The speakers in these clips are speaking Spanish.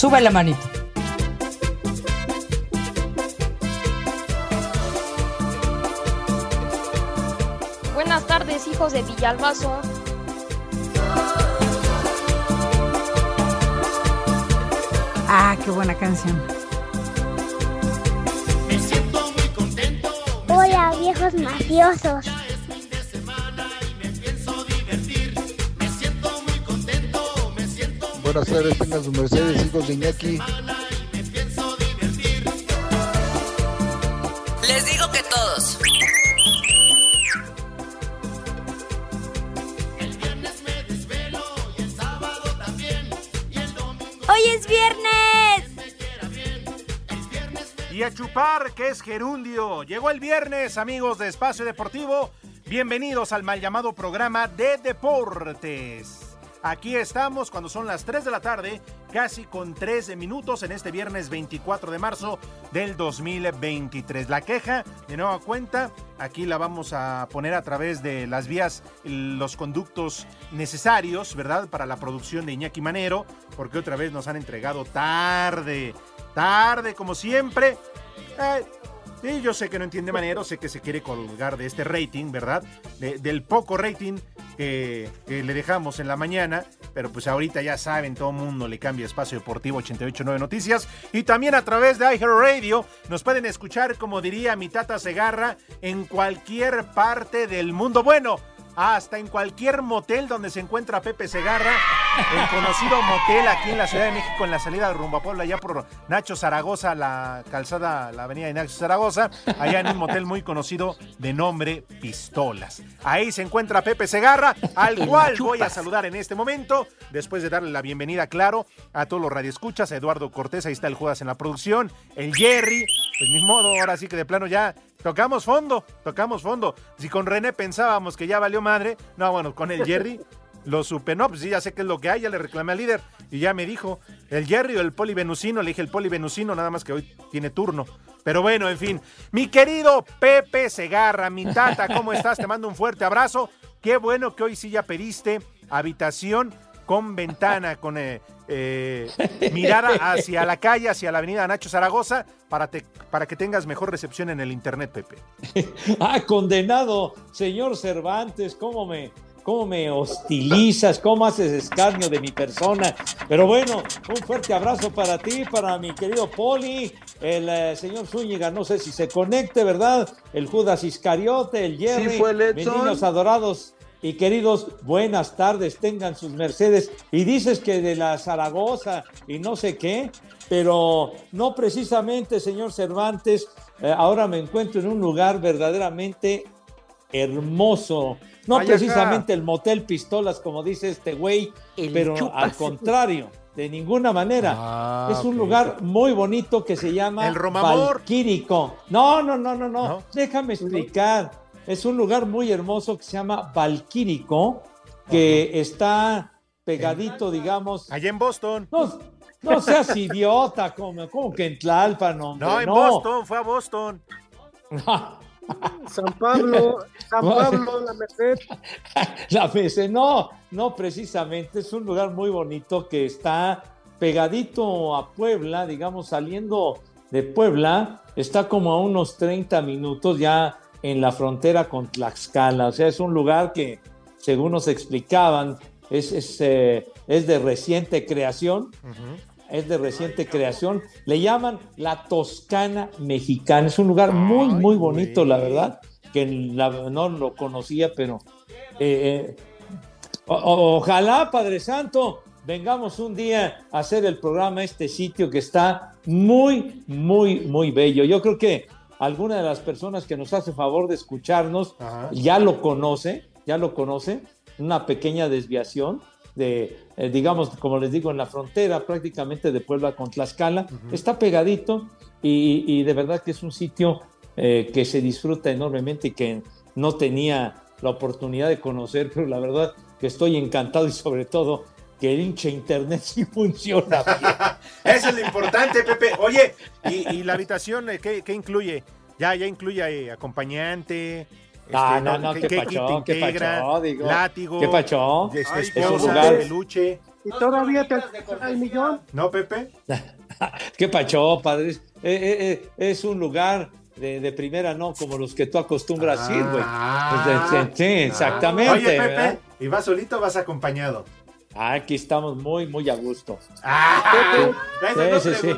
Sube la manito. Buenas tardes, hijos de Villalbazo. Ah, qué buena canción. Hola, viejos mafiosos. Buenas tardes, tengan sus mercedes, hijos de Iñaki. Les digo que todos. ¡Hoy es viernes! Y a chupar, que es gerundio. Llegó el viernes, amigos de Espacio Deportivo. Bienvenidos al mal llamado programa de deportes. Aquí estamos cuando son las 3 de la tarde, casi con 13 minutos en este viernes 24 de marzo del 2023. La queja, de nueva cuenta, aquí la vamos a poner a través de las vías, los conductos necesarios, ¿verdad? Para la producción de Iñaki Manero, porque otra vez nos han entregado tarde, tarde como siempre. Sí, yo sé que no entiende Manero, sé que se quiere colgar de este rating, ¿verdad? De- del poco rating que, que le dejamos en la mañana, pero pues ahorita ya saben, todo mundo le cambia espacio deportivo 889 Noticias y también a través de iHeartRadio nos pueden escuchar, como diría mi tata Segarra, en cualquier parte del mundo. Bueno, hasta en cualquier motel donde se encuentra Pepe Segarra, el conocido motel aquí en la Ciudad de México, en la salida de Rumba Puebla, allá por Nacho Zaragoza, la calzada, la avenida de Nacho Zaragoza, allá en un motel muy conocido de nombre Pistolas. Ahí se encuentra Pepe Segarra, al cual voy a saludar en este momento, después de darle la bienvenida, claro, a todos los radioescuchas, a Eduardo Cortés, ahí está el Judas en la producción, el Jerry, pues ni modo, ahora sí que de plano ya tocamos fondo, tocamos fondo. Si con René pensábamos que ya valió madre, no, bueno, con el Jerry lo supe, no, pues sí, ya sé qué es lo que hay, ya le reclamé al líder y ya me dijo, el Jerry o el polivenusino, le dije el polivenusino, nada más que hoy tiene turno. Pero bueno, en fin, mi querido Pepe Segarra, mi tata, ¿cómo estás? Te mando un fuerte abrazo. Qué bueno que hoy sí ya pediste habitación con ventana, con eh, eh, mirada hacia la calle, hacia la avenida Nacho Zaragoza, para, te- para que tengas mejor recepción en el internet, Pepe. Ah, condenado, señor Cervantes, ¿cómo me, cómo me hostilizas? ¿Cómo haces escarnio de mi persona? Pero bueno, un fuerte abrazo para ti, para mi querido Poli, el eh, señor Zúñiga, no sé si se conecte, ¿verdad? El Judas Iscariote, el Jerry, Sí, fue el mis Edson. niños adorados. Y queridos, buenas tardes, tengan sus mercedes. Y dices que de la Zaragoza y no sé qué, pero no precisamente, señor Cervantes. eh, ahora me encuentro en un lugar verdaderamente hermoso. No Ay, precisamente el motel Pistolas, como dice este güey, El pero chupas. al contrario, de ninguna manera. Ah, es un lugar muy bonito que se llama El Romamor. Valquírico. No, no, no, no, no. ¿No? Déjame explicar. Es un lugar muy hermoso que se llama Valquírico, que está pegadito, digamos. Allá en Boston. No, no seas idiota, como, como que en Tlalpan, hombre. No, en Boston, fue a Boston. San Pablo, San Pablo, la Merced. La BC, no, no precisamente, es un lugar muy bonito que está pegadito a Puebla, digamos, saliendo de Puebla, está como a unos 30 minutos ya en la frontera con Tlaxcala, o sea, es un lugar que, según nos explicaban, es, es, eh, es de reciente creación, es de reciente creación, le llaman la Toscana Mexicana, es un lugar muy, muy bonito, la verdad, que la- no lo conocía, pero eh, eh, o- ojalá, Padre Santo, vengamos un día a hacer el programa a este sitio que está muy, muy, muy bello. Yo creo que alguna de las personas que nos hace favor de escucharnos Ajá. ya lo conoce, ya lo conoce, una pequeña desviación, de, eh, digamos, como les digo, en la frontera prácticamente de Puebla con Tlaxcala. Está pegadito y, y, de verdad que es un sitio eh, que se disfruta enormemente y que no tenía la oportunidad de conocer, pero la verdad que estoy encantado y sobre todo que el hinche internet sí funciona. Eso es lo importante, Pepe. Oye, ¿y, la habitación qué, qué, incluye? Ya, ya incluye eh, acompañante. Ah, este, no, no, qué, qué pachón, qué pachón, digo. Látigo. Qué pachón. Este, esposa, peluche. ¿Y todavía te al millón? No, Pepe. qué pachón, padre. Eh, eh, eh, es un lugar de, de, primera, no como los que tú acostumbras ah, ir, güey. Ah, sí, exactamente. Oye, Pepe, ¿y vas solito o vas acompañado? Ah, aquí estamos muy, muy a gusto. Ah, Pepe, sí, sí, sí.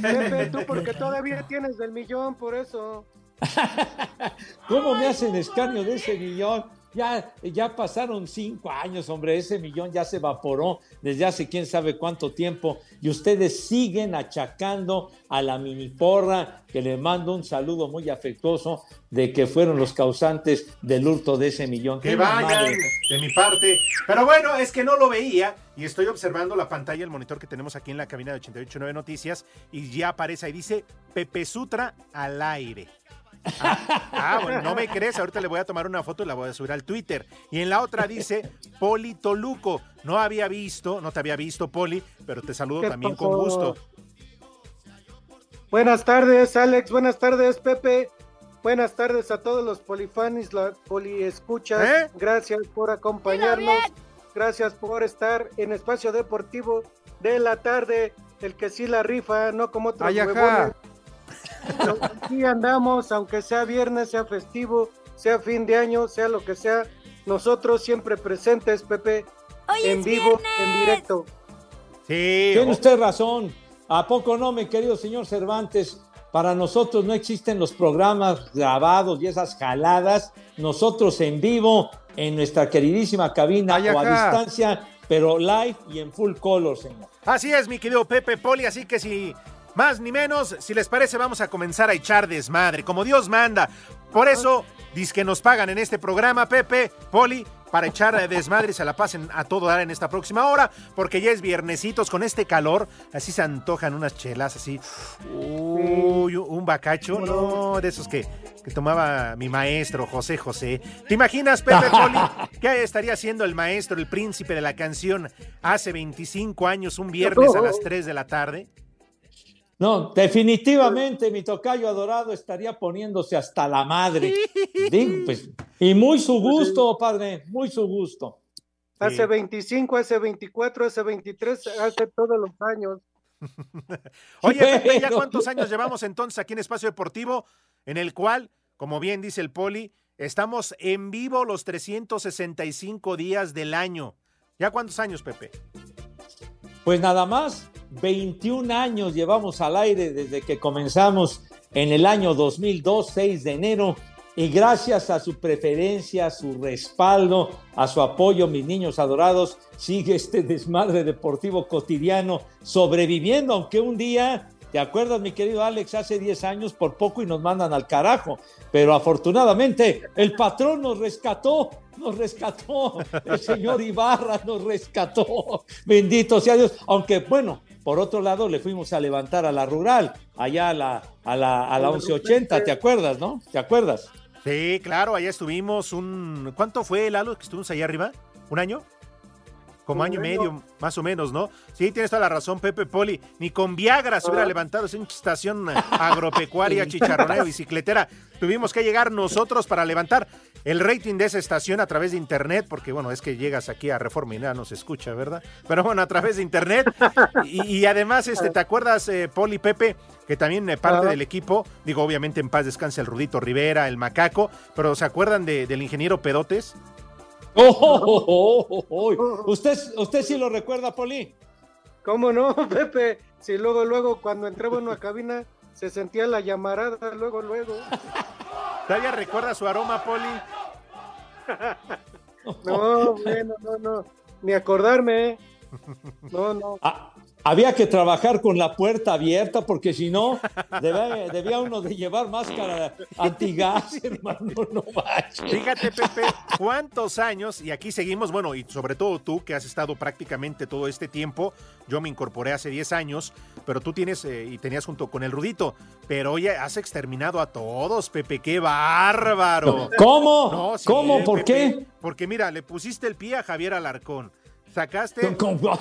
Pepe, tú porque todavía tienes del millón, por eso. ¿Cómo me hacen escarnio de ese millón? Ya, ya pasaron cinco años, hombre, ese millón ya se evaporó desde hace quién sabe cuánto tiempo y ustedes siguen achacando a la mini porra, que le mando un saludo muy afectuoso de que fueron los causantes del hurto de ese millón. Que vayan de mi parte. Pero bueno, es que no lo veía y estoy observando la pantalla, el monitor que tenemos aquí en la cabina de 889 Noticias y ya aparece ahí, dice Pepe Sutra al aire. Ah, bueno, no me crees, ahorita le voy a tomar una foto y la voy a subir al Twitter. Y en la otra dice Poli Toluco. No había visto, no te había visto, Poli, pero te saludo también con gusto. Buenas tardes, Alex. Buenas tardes, Pepe. Buenas tardes a todos los polifanis, la poliescuchas. ¿Eh? Gracias por acompañarnos. Gracias por estar en Espacio Deportivo de la tarde. El que sí la rifa, no como otros huevones Aquí andamos, aunque sea viernes, sea festivo, sea fin de año, sea lo que sea, nosotros siempre presentes, Pepe, en vivo, en directo. Sí. Tiene usted razón. ¿A poco no, mi querido señor Cervantes? Para nosotros no existen los programas grabados y esas jaladas. Nosotros en vivo, en nuestra queridísima cabina o a distancia, pero live y en full color, señor. Así es, mi querido Pepe Poli. Así que si más ni menos, si les parece, vamos a comenzar a echar desmadre, como Dios manda. Por eso, que nos pagan en este programa, Pepe, Poli, para echar desmadre y se la pasen a todo dar en esta próxima hora, porque ya es viernesitos con este calor, así se antojan unas chelas, así. Uy, un bacacho, no, de esos que, que tomaba mi maestro, José José. ¿Te imaginas, Pepe Poli, qué estaría haciendo el maestro, el príncipe de la canción, hace 25 años, un viernes a las 3 de la tarde? No, definitivamente mi tocayo adorado estaría poniéndose hasta la madre. Pues, y muy su gusto, padre, muy su gusto. Hace 25, hace 24, hace 23, hace todos los años. Oye, Pepe, ¿ya cuántos años llevamos entonces aquí en Espacio Deportivo? En el cual, como bien dice el Poli, estamos en vivo los 365 días del año. ¿Ya cuántos años, Pepe? Pues nada más, 21 años llevamos al aire desde que comenzamos en el año 2002, 6 de enero, y gracias a su preferencia, su respaldo, a su apoyo, mis niños adorados, sigue este desmadre deportivo cotidiano sobreviviendo, aunque un día, ¿te acuerdas, mi querido Alex? Hace 10 años por poco y nos mandan al carajo, pero afortunadamente el patrón nos rescató nos rescató, el señor Ibarra nos rescató, bendito sea Dios, aunque bueno, por otro lado, le fuimos a levantar a la rural, allá a la, a la, a la 1180, ¿te acuerdas, no? ¿Te acuerdas? Sí, claro, allá estuvimos un... ¿Cuánto fue, Lalo, que estuvimos allá arriba? ¿Un año? Como año y medio, más o menos, ¿no? Sí, tienes toda la razón, Pepe Poli. Ni con Viagra se hubiera levantado esa estación agropecuaria, chicharronera, bicicletera. Tuvimos que llegar nosotros para levantar el rating de esa estación a través de internet, porque bueno, es que llegas aquí a Reforma y nada no se escucha, ¿verdad? Pero bueno, a través de internet. Y, además, este, ¿te acuerdas, eh, Poli Pepe? Que también eh, parte del equipo, digo, obviamente en paz descanse el Rudito Rivera, el Macaco, pero ¿se acuerdan del ingeniero Pedotes? Oh, oh, oh, ¿Usted, ¿Usted sí lo recuerda, Poli? ¿Cómo no, Pepe? Si luego, luego, cuando entraba en una cabina, se sentía la llamarada, luego, luego. ¿Todavía recuerda su aroma, Poli? no, bueno, no, no. Ni acordarme. No, no. Ah, había que trabajar con la puerta abierta porque si no, debía, uno de llevar máscara antigas, hermano, no Fíjate, Pepe, cuántos años, y aquí seguimos, bueno, y sobre todo tú que has estado prácticamente todo este tiempo, yo me incorporé hace 10 años, pero tú tienes eh, y tenías junto con el Rudito, pero oye, has exterminado a todos, Pepe, qué bárbaro. ¿Cómo? ¿Cómo? ¿Por qué? Porque mira, le pusiste el pie a Javier Alarcón Sacaste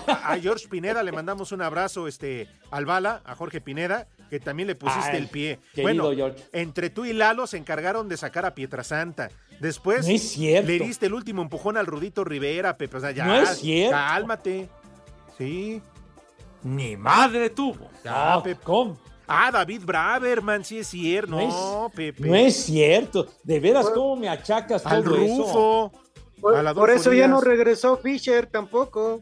a George Pineda, le mandamos un abrazo este, al Bala, a Jorge Pineda, que también le pusiste el pie. Bueno, entre tú y Lalo se encargaron de sacar a Pietrasanta. Después le diste el último empujón al Rudito Rivera, Pepe. O sea, ya, no es cierto. Cálmate. Sí. Ni madre tuvo. Ya, Pepe. ¿Cómo? Ah, David Braverman, sí es cierto. No, Pepe. No es cierto. De veras, ¿cómo me achacas al todo Rufo. Por, eso ya no regresó Fisher tampoco.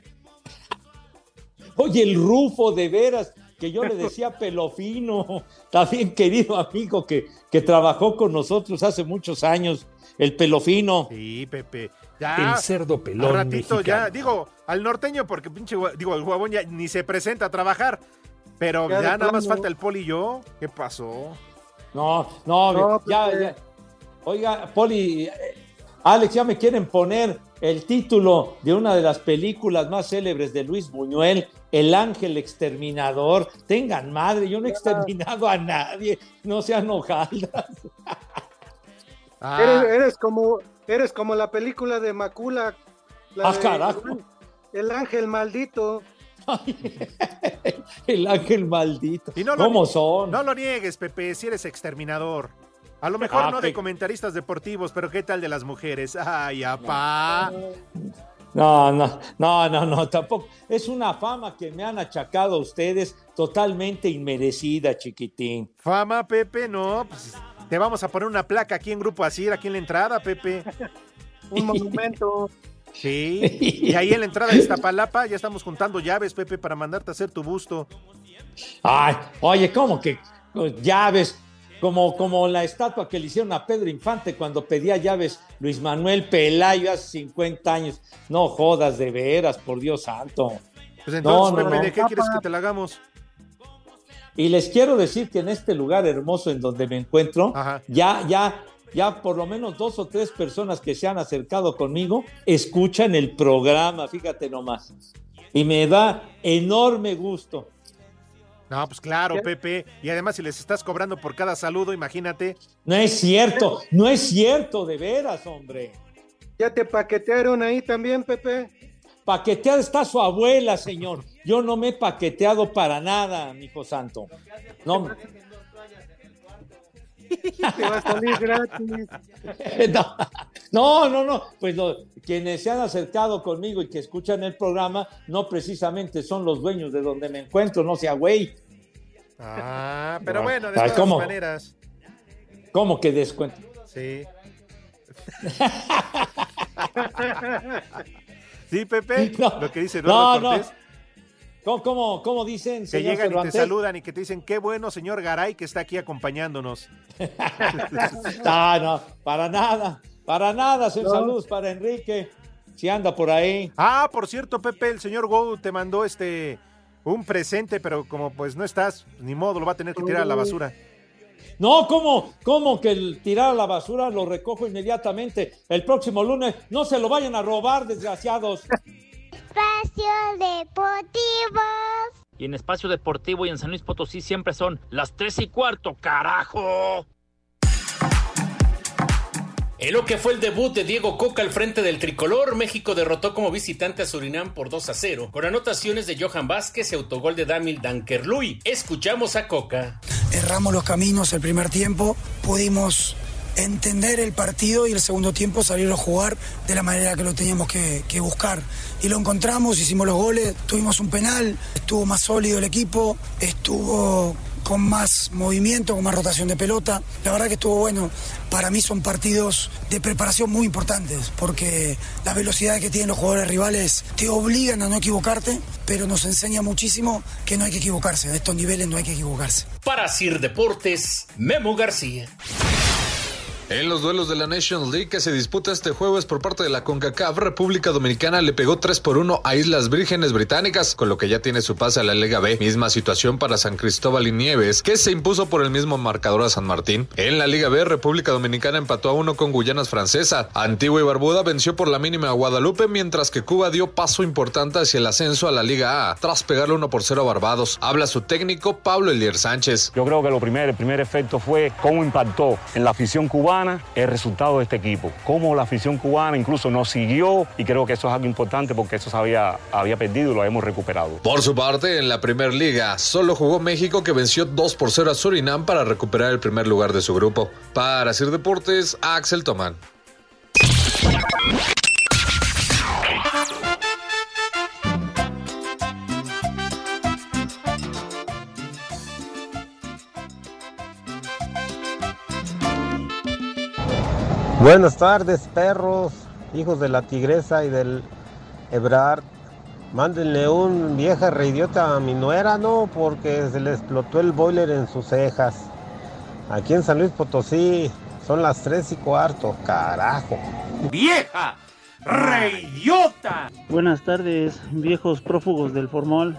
Oye, el Rufo, de veras, que yo le decía pelofino, también querido amigo que, que trabajó con nosotros hace muchos años, el pelofino. Sí, Pepe. Ya, el cerdo pelón. Al ratito ya, digo, al norteño, porque pinche, digo, el guabón ya ni se presenta a trabajar. Pero ya, nada más falta el poli y yo. ¿Qué pasó? No, no, ya, pues, ya. Oiga, Poli, Alex, ya me quieren poner el título de una de las películas más célebres de Luis Buñuel, El Ángel Exterminador. Tengan madre, yo no he exterminado a nadie, no sean hojaldas. Ah. Eres, como, eres como la película de Macula. ah, carajo. El Ángel Maldito. el ángel maldito. ¿Cómo son? No lo niegues, Pepe, si eres exterminador. A lo mejor ah, no de comentaristas deportivos, pero ¿qué tal de las mujeres? Ay, apá. No, no, no, no, no, tampoco. Es una fama que me han achacado a ustedes totalmente inmerecida, chiquitín. Fama, Pepe, no, pues te vamos a poner una placa aquí en Grupo Asir, aquí en la entrada, Pepe. Un monumento. Sí, y ahí en la entrada de Iztapalapa ya estamos juntando llaves, Pepe, para mandarte a hacer tu busto. Ay, oye, ¿cómo que llaves? Como, como la estatua que le hicieron a Pedro Infante cuando pedía llaves Luis Manuel Pelayo hace 50 años. No jodas de veras, por Dios santo. Pues entonces, Pepe, ¿de qué quieres que te la hagamos? Y les quiero decir que en este lugar hermoso en donde me encuentro, ya, ya, ya por lo menos dos o tres personas que se han acercado conmigo escuchan el programa, fíjate nomás. Y me da enorme gusto no, pues claro, Pepe. Y además, si les estás cobrando por cada saludo, imagínate. No es cierto, no es cierto, de veras, hombre. ¿Ya te paquetearon ahí también, Pepe? Paqueteada está su abuela, señor. Yo no me he paqueteado para nada, mi hijo santo. No. Te va a salir gratis. No, no, no. Pues quienes se han acercado conmigo y que escuchan el programa, no precisamente son los dueños de donde me encuentro, no sea güey. Ah, pero bueno, de todas maneras. ¿Cómo que descuento? Sí. sí, Pepe, lo que dice Eduardo no, Cortés. ¿Cómo, cómo, dicen? Que llegan y te saludan y que te dicen, qué bueno, señor Garay, que está aquí acompañándonos. no, no, para nada, para nada, saludos para Enrique, si anda por ahí. Ah, por cierto, Pepe, el señor Go te mandó este un presente, pero como pues no estás, ni modo, lo va a tener que tirar a la basura. No, ¿cómo? ¿Cómo que el tirar a la basura lo recojo inmediatamente el próximo lunes? No se lo vayan a robar, desgraciados. Espacio Deportivo. Y en Espacio Deportivo y en San Luis Potosí siempre son las tres y cuarto, carajo. En lo que fue el debut de Diego Coca al frente del tricolor, México derrotó como visitante a Surinam por 2 a 0, con anotaciones de Johan Vázquez y autogol de Damil Dankerlui. Escuchamos a Coca. Erramos los caminos el primer tiempo, pudimos entender el partido y el segundo tiempo salir a jugar de la manera que lo teníamos que, buscar. Y lo encontramos, hicimos los goles, tuvimos un penal, estuvo más sólido el equipo, estuvo con más movimiento, con más rotación de pelota. La verdad que estuvo bueno. Para mí son partidos de preparación muy importantes, porque la velocidad que tienen los jugadores rivales te obligan a no equivocarte, pero nos enseña muchísimo que no hay que equivocarse. A estos niveles no hay que equivocarse. Para Sir Deportes, Memo García. En los duelos de la Nations League que se disputa este jueves por parte de la CONCACAF, República Dominicana le pegó 3 por 1 a Islas Vírgenes Británicas, con lo que ya tiene su pase a la Liga B. Misma situación para San Cristóbal y Nieves, que se impuso por el mismo marcador a San Martín. En la Liga B, República Dominicana empató a uno con Guyanas Francesa. Antigua y Barbuda venció por la mínima a Guadalupe, mientras que Cuba dio paso importante hacia el ascenso a la Liga A, tras pegarle 1 por 0 a Barbados. Habla su técnico Pablo Elier Sánchez. Yo creo que lo primero, el primer efecto fue cómo impactó en la afición cubana el resultado de este equipo, cómo la afición cubana incluso nos siguió y creo que eso es algo importante porque eso se había, había perdido y lo hemos recuperado. Por su parte, en la Primer Liga, solo jugó México que venció 2 por 0 a Surinam para recuperar el primer lugar de su grupo. Para Sir Deportes, Axel Tomán. Buenas tardes, perros, hijos de la tigresa y del Ebrard. Mándenle un vieja reidiota a mi nuera, ¿no? Porque se le explotó el boiler en sus cejas. Aquí en San Luis Potosí son las tres y cuarto, carajo. ¡Vieja! ¡Reidiota! Buenas tardes, viejos prófugos del formol.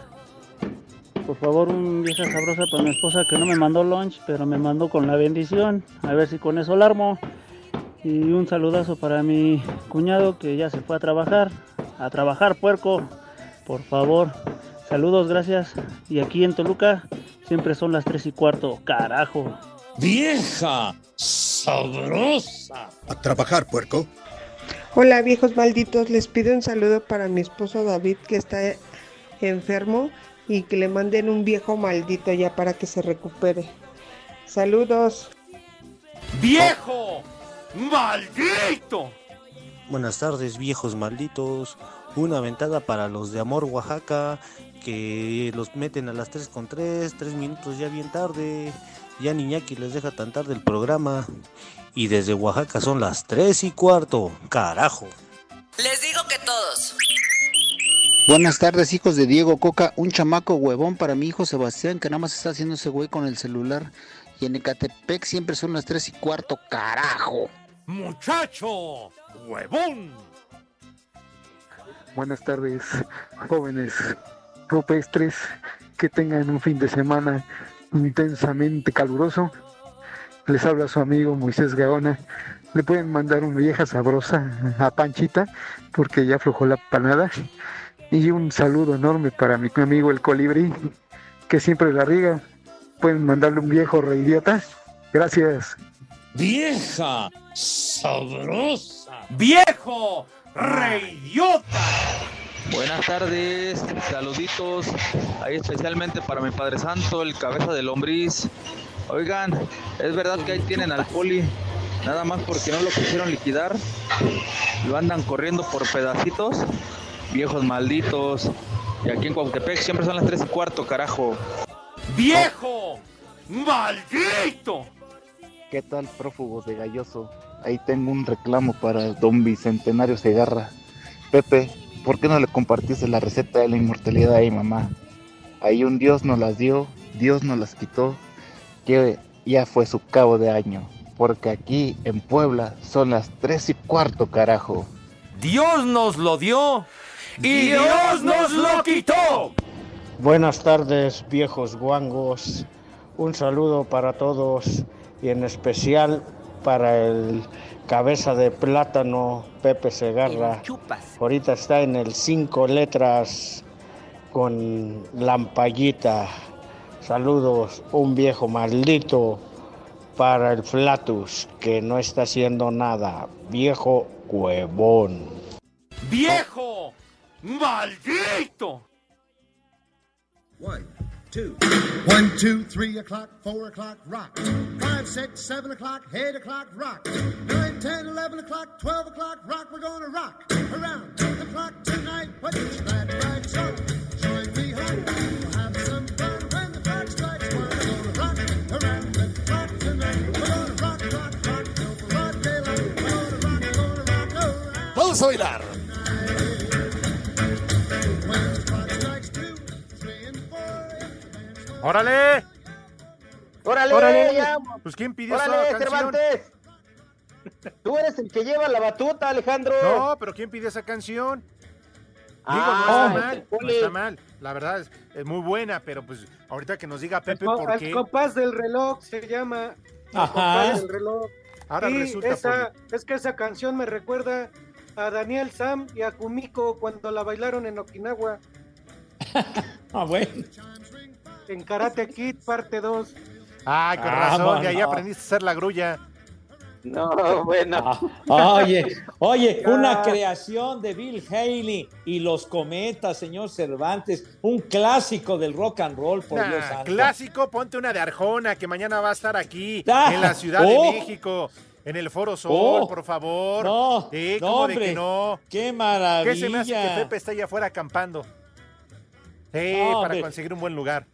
Por favor, un vieja sabrosa para mi esposa que no me mandó lunch, pero me mandó con la bendición. A ver si con eso la armo. Y un saludazo para mi cuñado que ya se fue a trabajar. A trabajar, puerco. Por favor. Saludos, gracias. Y aquí en Toluca siempre son las 3 y cuarto. Carajo. Vieja sabrosa. A trabajar, puerco. Hola, viejos malditos. Les pido un saludo para mi esposo David que está enfermo y que le manden un viejo maldito ya para que se recupere. Saludos. ¡Viejo! ¡Maldito! Buenas tardes, viejos malditos. Una ventada para los de Amor Oaxaca, que los meten a las 3 con 3, 3 minutos ya bien tarde. Ya Niñaki les deja tan tarde el programa. Y desde Oaxaca son las 3 y cuarto. Carajo. Les digo que todos. Buenas tardes, hijos de Diego Coca. Un chamaco huevón para mi hijo Sebastián, que nada más está haciendo ese güey con el celular. Y en Ecatepec siempre son las 3 y cuarto, carajo. ¡Muchacho! ¡Huevón! Buenas tardes, jóvenes rupestres, que tengan un fin de semana intensamente caluroso. Les habla su amigo Moisés Gaona. Le pueden mandar una vieja sabrosa a Panchita, porque ya aflojó la panada. Y un saludo enorme para mi amigo el colibrí, que siempre la riga. Pueden mandarle un viejo reidiota. Gracias. Vieja sabrosa. ¡Viejo reidiota! Buenas tardes, saluditos, ahí especialmente para mi Padre Santo, el cabeza de lombriz. Oigan, es verdad que ahí tienen al poli, nada más porque no lo quisieron liquidar, lo andan corriendo por pedacitos, viejos malditos. Y aquí en Cuautepec siempre son las 3 y cuarto, carajo. ¡Viejo! ¡Maldito! ¿Qué tal, prófugos de Galloso? Ahí tengo un reclamo para don Bicentenario Segarra. Pepe, ¿por qué no le compartiste la receta de la inmortalidad ahí, mamá? Ahí un Dios nos las dio, Dios nos las quitó, que ya fue su cabo de año. Porque aquí en Puebla son las tres y cuarto, carajo. Dios nos lo dio y Dios nos lo quitó. Buenas tardes, viejos guangos. Un saludo para todos y en especial para el cabeza de plátano Pepe Segarra. Ahorita está en el cinco letras con lampallita. Saludos, un viejo maldito para el Flatus que no está haciendo nada. Viejo huevón. ¡Viejo! ¡Maldito! Two. One, two, three o'clock, four o'clock, rock. Five, six, seven o'clock, eight o'clock, rock. Nine, ten, eleven o'clock, twelve o'clock, rock. We're gonna rock around the clock tonight. What is that right? So join me home. We'll have some fun when the clock strikes one. We're gonna rock around the clock tonight. We're gonna rock, rock, rock till broad daylight. We're gonna rock, gonna rock around. Vamos a bailar. ¡Órale! ¡Órale! ¡Órale! ya. Pues ¿quién pidió ¡Órale, esa canción? Cervantes! Tú eres el que lleva la batuta, Alejandro. No, pero ¿quién pide esa canción? Digo, Ah, no está mal, no pone- está mal. La verdad es, es muy buena, pero pues ahorita que nos diga Pepe Co- por qué. compás del reloj se llama. El Ajá. compás del reloj. Ahora Y resulta, esa, es que esa canción me recuerda a Daniel Sam y a Kumiko cuando la bailaron en Okinawa Ah, bueno. En Karate Kid parte 2. Ay, con Ah, razón, de ahí aprendiste a hacer la grulla. No, bueno. Oye, oye, una creación de Bill Haley y los cometas, señor Cervantes, un clásico del rock and roll, por Nah, Dios santo. clásico, ponte una de Arjona que mañana va a estar aquí Ah, en la Ciudad oh. de México, en el Foro Sol, Oh. por favor. No, no, ¿cómo de hombre, que no? qué maravilla. ¿Qué se me hace que Pepe está allá afuera acampando? Sí, No, para hombre. conseguir un buen lugar.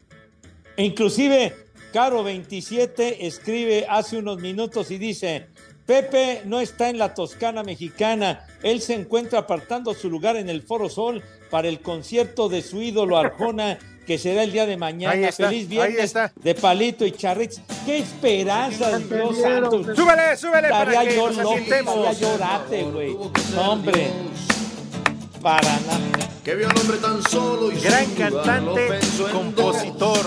Inclusive, Caro 27 escribe hace unos minutos y dice, Pepe no está en la Toscana mexicana, él se encuentra apartando su lugar en el Foro Sol para el concierto de su ídolo Arjona, que será el día de Ahí mañana. está, Feliz ahí viernes está. de Palito y Charritz. ¡Qué esperanzas, Dios santo! Súbele, súbele para Estaría que yo nos loco, estaría llorate, güey. No, hombre. Para nada. Que vio al hombre tan solo y Gran cantante, compositor.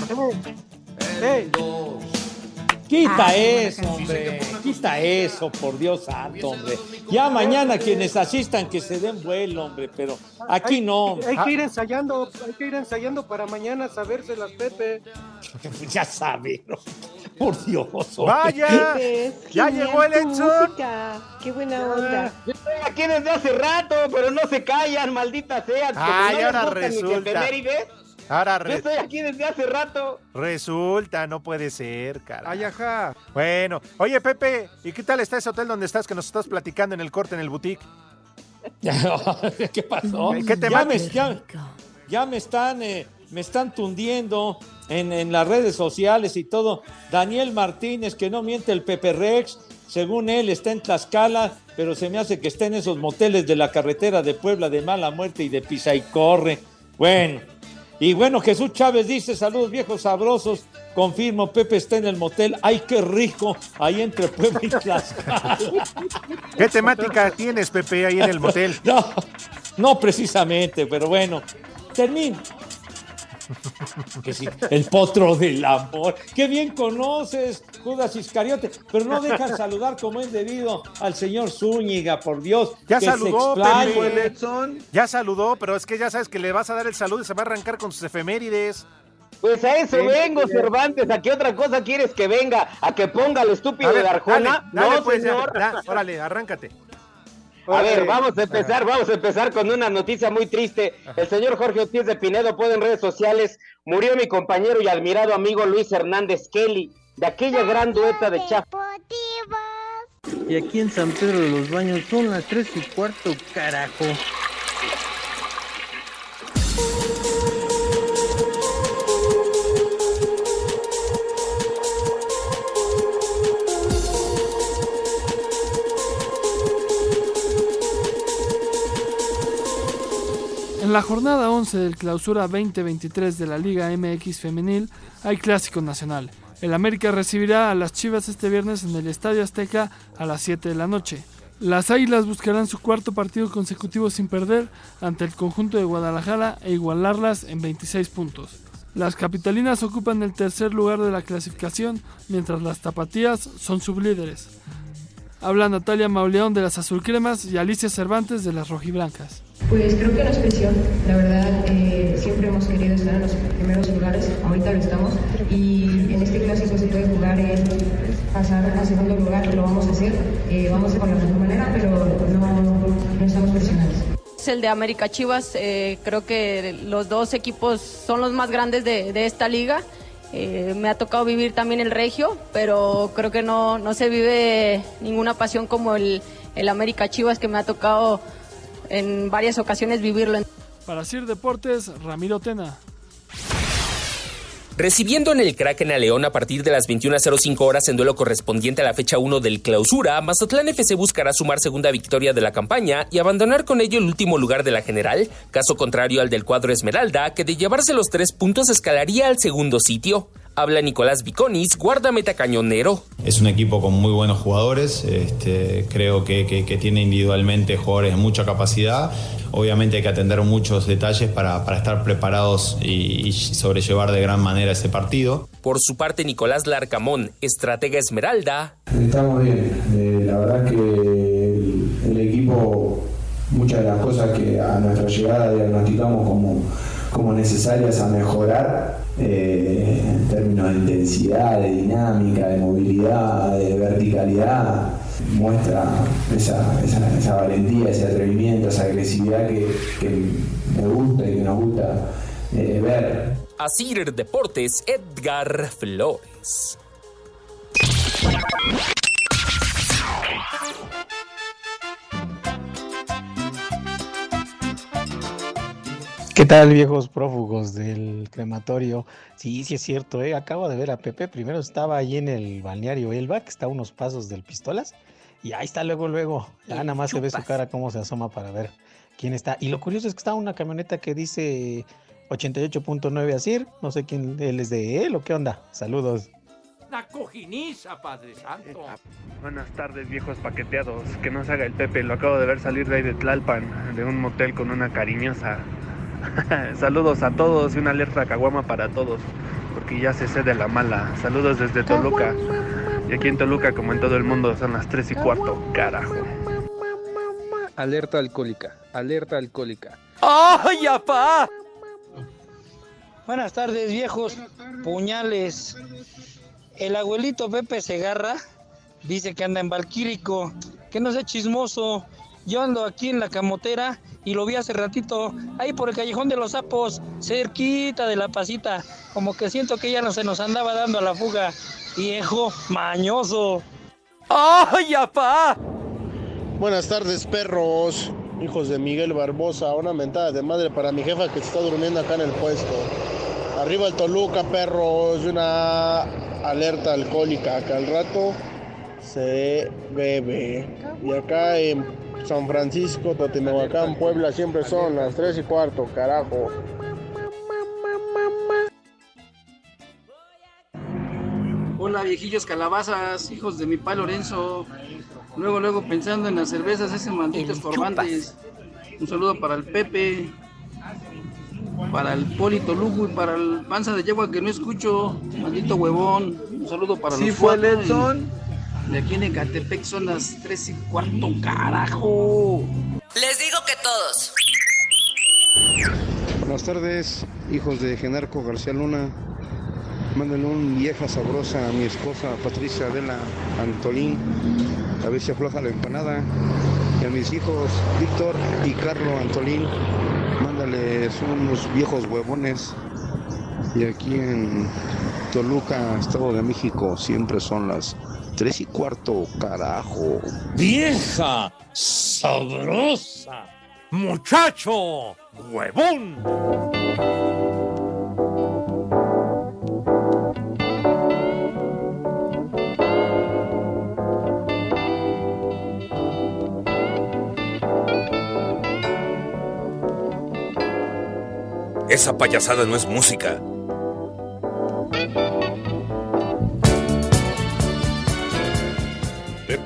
Quita Ah, eso, hombre. Quita eso, por Dios santo, hombre. Ya mañana quienes asistan que se den vuelo, hombre, pero aquí Hay- no. Hay que ir ensayando, hay que ir ensayando para mañana sabérselas, Pepe. Ya sabe, ¿no? por Dios. hombre. ¡Vaya! Pepe, ¡Ya llegó el música. ¡Qué buena onda! Yo estoy aquí desde hace rato, pero no se callan, maldita sea. Ay, no ahora resulta. Ahora Yo re- estoy aquí desde hace rato. resulta, no puede ser, cara. Ay, ajá. Bueno, oye Pepe, ¿y qué tal está ese hotel donde estás que nos estás platicando en el corte en el boutique? ¿Qué pasó? ¿Qué te ya, me, mates? ya- ya me están, eh, me están tundiendo en, en las redes sociales y todo. Daniel Martínez, que no miente el Pepe Rex, según él está en Tlaxcala, pero se me hace que está en esos moteles de la carretera de Puebla de Mala Muerte y de Pisa y Corre. Bueno, y bueno, Jesús Chávez dice, saludos viejos sabrosos. Confirmo, Pepe está en el motel. ¡Ay, qué rico! Ahí entre Puebla y Tlaxcala. ¿Qué temática tienes, Pepe, ahí en el motel? No, no precisamente, pero bueno. Termino. Que sí, el potro del amor. Qué bien conoces, Judas Iscariote, pero no dejan saludar como es debido al señor Zúñiga, por Dios. Ya que saludó. Pepe. Ya saludó, pero es que ya sabes que le vas a dar el saludo y se va a arrancar con sus efemérides. Pues a eso Sí, vengo, sí. Cervantes. ¿A qué otra cosa quieres que venga? ¿A que ponga el estúpido ver, de Arjona? dale, dale, no, pues, señor. ya, órale, arráncate. A ver, vamos a empezar, vamos a empezar con una noticia muy triste. El señor Jorge Ortiz de Pinedo pone en redes sociales, murió mi compañero y admirado amigo Luis Hernández Kelly, de aquella gran dueta de Chaf. Y aquí en San Pedro de los Baños son las tres y cuarto, carajo. En la jornada 11 del clausura 2023 de la Liga MX Femenil hay clásico nacional. El América recibirá a las Chivas este viernes en el Estadio Azteca a las 7 de la noche. Las Águilas buscarán su cuarto partido consecutivo sin perder ante el conjunto de Guadalajara e igualarlas en 26 puntos. Las capitalinas ocupan el tercer lugar de la clasificación, mientras las tapatías son sublíderes. Habla Natalia Mauleón de las Azulcremas y Alicia Cervantes de las Rojiblancas. Pues creo que no es presión, la verdad eh, siempre hemos querido estar en los primeros lugares, ahorita lo estamos y en este clásico se puede jugar en pasar a segundo lugar, lo vamos a hacer, eh, vamos a con la mejor manera, pero no, no estamos presionados. Es el de América Chivas, eh, creo que los dos equipos son los más grandes de, de esta liga. Eh, me ha tocado vivir también el Regio, pero creo que no, no se vive ninguna pasión como el, el América Chivas que me ha tocado en varias ocasiones vivirlo. Para Sir Deportes, Ramiro Tena. Recibiendo en el Kraken a León a partir de las 21.05 horas en duelo correspondiente a la fecha 1 del clausura, Mazatlán FC buscará sumar segunda victoria de la campaña y abandonar con ello el último lugar de la general, caso contrario al del cuadro Esmeralda, que de llevarse los tres puntos escalaría al segundo sitio. Habla Nicolás Viconis, guardameta cañonero. Es un equipo con muy buenos jugadores, este, creo que, que, tiene individualmente jugadores de mucha capacidad. Obviamente hay que atender muchos detalles para, para estar preparados y, y, sobrellevar de gran manera ese partido. Por su parte, Nicolás Larcamón, estratega Esmeralda. Estamos bien, eh, la verdad que el, el equipo, muchas de las cosas que a nuestra llegada diagnosticamos como, como necesarias a mejorar, eh, en términos de intensidad, de dinámica, de movilidad, de verticalidad, muestra esa, valentía, ese atrevimiento, esa agresividad que, que, me gusta y que nos gusta eh, ver. Asir Deportes, Edgar Flores. ¿Qué tal, viejos prófugos del crematorio? Sí, sí es cierto, ¿eh? acabo de ver a Pepe. Primero estaba ahí en el balneario Elba, que está a unos pasos del Pistolas, y ahí está luego, luego. Ya nada más se ve su cara cómo se asoma para ver quién está. Y lo curioso es que está una camioneta que dice 88.9 Asir. No sé quién él es de él o qué onda. Saludos. Una cojiniza, Padre Santo. Buenas tardes, viejos paqueteados. Que no se haga el Pepe. Lo acabo de ver salir de ahí de Tlalpan, de un motel con una cariñosa. Saludos a todos y una alerta caguama para todos, porque ya se cede la mala. Saludos desde Toluca. Y aquí en Toluca, como en todo el mundo, son las 3 y cuarto, carajo. Alerta alcohólica, alerta alcohólica. ¡Ay, apá! Buenas tardes, viejos puñales. El abuelito Pepe Segarra dice que anda en Valquírico, que no sea chismoso. Yo ando aquí en la camotera y lo vi hace ratito ahí por el callejón de los sapos, cerquita de la pasita. Como que siento que ya no se nos andaba dando a la fuga. Viejo mañoso. ¡Ay, apá! Buenas tardes, perros. Hijos de Miguel Barbosa, una mentada de madre para mi jefa que está durmiendo acá en el puesto. Arriba el Toluca, perros, una alerta alcohólica que al rato se bebe. Y acá en San Francisco, Totimehuacán, Puebla, siempre son las 3 y cuarto, carajo. Hola viejillos calabazas, hijos de mi pa Lorenzo. Luego, luego pensando en las cervezas, ese malditos forbantes. Un saludo para el Pepe, para el Polito Lugo y para el panza de yegua que no escucho, maldito huevón. Un saludo para ¿Sí los fue cuatro y- Letson? De aquí en Ecatepec son las 3 y cuarto, carajo. Les digo que todos. Buenas tardes, hijos de Genarco García Luna. Mándenle un vieja sabrosa a mi esposa Patricia Adela Antolín. A ver si afloja la empanada. Y a mis hijos Víctor y Carlos Antolín. Mándales unos viejos huevones. Y aquí en Toluca, Estado de México, siempre son las 3 y cuarto, carajo. ¡Vieja! ¡Sabrosa! ¡Muchacho! ¡Huevón! Esa payasada no es música.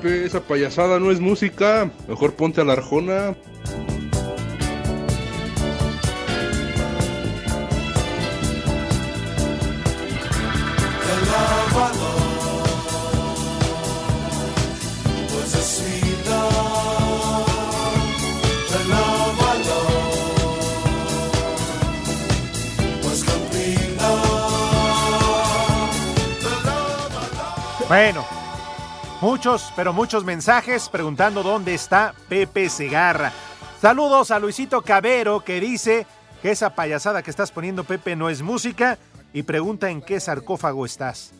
Esa payasada no es música. Mejor ponte a la arjona. Muchos, pero muchos mensajes preguntando dónde está Pepe Segarra. Saludos a Luisito Cabero que dice que esa payasada que estás poniendo Pepe no es música y pregunta en qué sarcófago estás.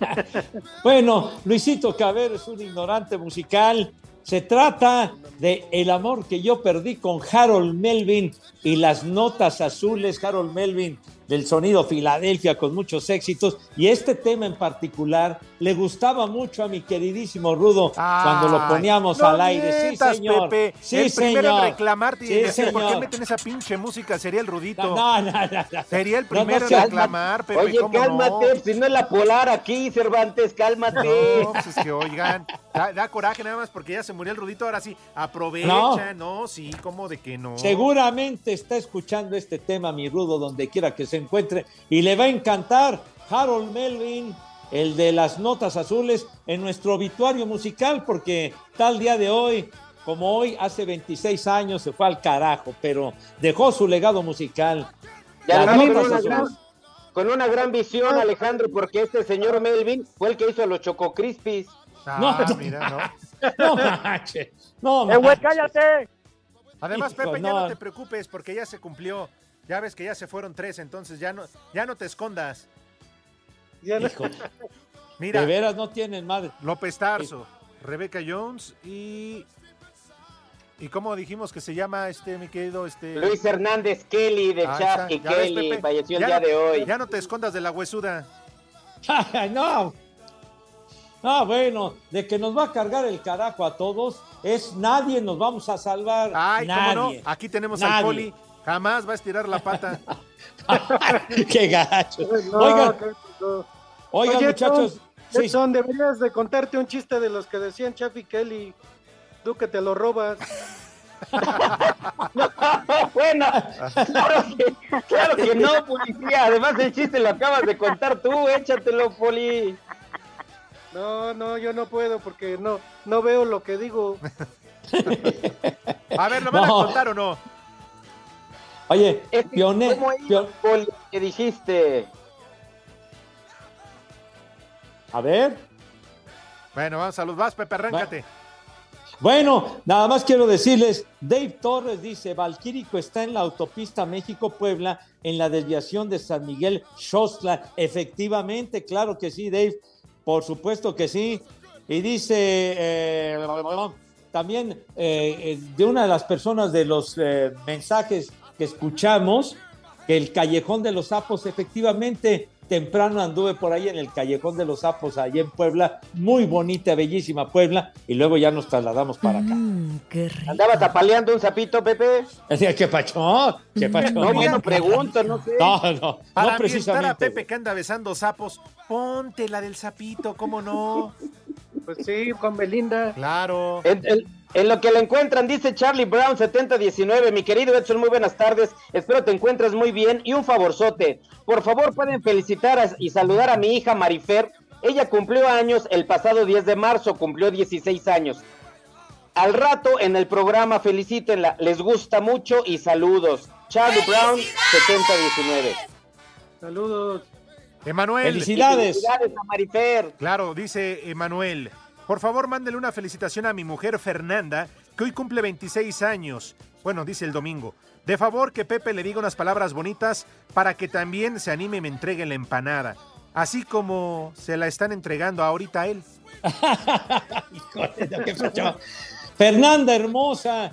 Bueno, Luisito Cabero es un ignorante musical. Se trata de El amor que yo perdí con Harold Melvin y las notas azules. Harold Melvin del sonido Filadelfia con muchos éxitos y este tema en particular le gustaba mucho a mi queridísimo Rudo cuando lo poníamos no al aire. Sí, mientas, señor. Pepe. Sí, el primero señor. en reclamarte y Sí, decir, ¿por qué meten esa pinche música? Sería el Rudito. No, no, no. Sería el primero en reclamar, Pepe. Oye, ¿cómo cálmate, si no es la polar aquí, Cervantes, cálmate. No, pues es que oigan, da, da coraje nada más porque ya se murió el Rudito, ahora sí, aprovecha, no, sí, ¿cómo de que no? Seguramente está escuchando este tema, mi Rudo, donde quiera que se encuentre, y le va a encantar Harold Melvin, el de las notas azules, en nuestro obituario musical, porque tal día de hoy, como hoy, hace 26 años, se fue al carajo, pero dejó su legado musical. Y Las con notas una, azules. gran, con una gran visión, Alejandro, porque este señor Melvin fue el que hizo los Choco Crispies. Ah, No. mira, no. No manches, no ¡Eh, güey, manches. cállate! Además, Pepe, ya no. no te preocupes porque ya se cumplió. Ya ves que ya se fueron tres, entonces ya no, ya no te escondas. Hijo, Mira, de veras no tienen madre. López Tarso, Rebeca Jones y. ¿Y cómo dijimos que se llama este, mi querido? Este... Luis Hernández Kelly de Ya ves, Kelly Pepe, falleció el ya día no- de hoy. Ya no te escondas de la huesuda. no. Ah, bueno, de que nos va a cargar el carajo a todos, es nadie nos vamos a salvar. Ay, nadie. cómo no. Aquí tenemos al poli. Jamás va a estirar la pata. Qué gacho. No, Oigan, qué- no. oigan, Oye, muchachos. Edson, sí, Edson, deberías de contarte un chiste de los que decían Chaffy Kelly. Tú que te lo robas. bueno, claro que, claro que no, policía. Además, el chiste lo acabas de contar tú. Échatelo, poli. No, no, yo no puedo porque no, no veo lo que digo. A ver, ¿lo van No. a contar o no? Oye, Es que, Pioné- ¿Cómo iba, Pio- poli? ¿Qué dijiste? A ver. Bueno, vamos a los vas, Pepe, arráncate. Bueno, nada más quiero decirles, Dave Torres dice, Valquírico está en la autopista México-Puebla en la desviación de San Miguel Xostla. Efectivamente, claro que sí, Dave, por supuesto que sí. Y dice eh, también eh, eh, de una de las personas de los eh, mensajes que escuchamos, que el Callejón de los Sapos, efectivamente, temprano anduve por ahí en el Callejón de los Sapos, allí en Puebla, muy bonita, bellísima Puebla, y luego ya nos trasladamos para acá. ¿Andabas apaleando un sapito, Pepe? Decía, ¿qué pacho? ¿Qué pacho? No, bueno, pregunto, no sé. No, no, Para no ambientar a precisamente. Pepe que anda besando sapos, ponte la del sapito, ¿cómo no? Pues sí, con Belinda. Claro. En lo que la encuentran, dice Charlie Brown 7019, mi querido Edson, muy buenas tardes, espero te encuentres muy bien y un favorzote, por favor pueden felicitar a- y saludar a mi hija Marifer, ella cumplió años el pasado 10 de marzo, cumplió 16 años. Al rato en el programa felicítenla, les gusta mucho y saludos. Charlie Brown 7019. Saludos. Emanuel. Felicidades. Felicidades a Marifer. Claro, dice Emanuel. Por favor, mándele una felicitación a mi mujer Fernanda, que hoy cumple 26 años. Bueno, dice el domingo. De favor que Pepe le diga unas palabras bonitas para que también se anime y me entregue la empanada. Así como se la están entregando ahorita a él. Fernanda hermosa,